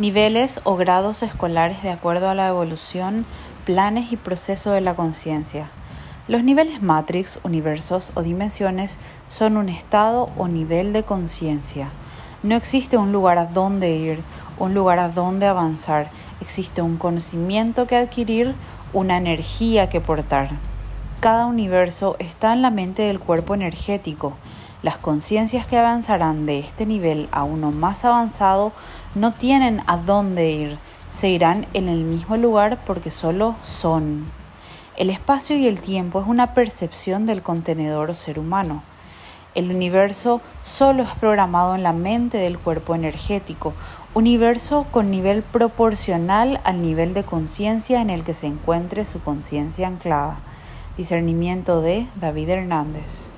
Niveles o grados escolares de acuerdo a la evolución, planes y proceso de la conciencia. Los niveles matrix, universos o dimensiones son un estado o nivel de conciencia. No existe un lugar a donde ir, un lugar a donde avanzar. Existe un conocimiento que adquirir, una energía que portar. Cada universo está en la mente del cuerpo energético. Las conciencias que avanzarán de este nivel a uno más avanzado no tienen a dónde ir, se irán en el mismo lugar porque solo son. El espacio y el tiempo es una percepción del contenedor ser humano. El universo solo es programado en la mente del cuerpo energético, universo con nivel proporcional al nivel de conciencia en el que se encuentre su conciencia anclada. Discernimiento de David Hernández.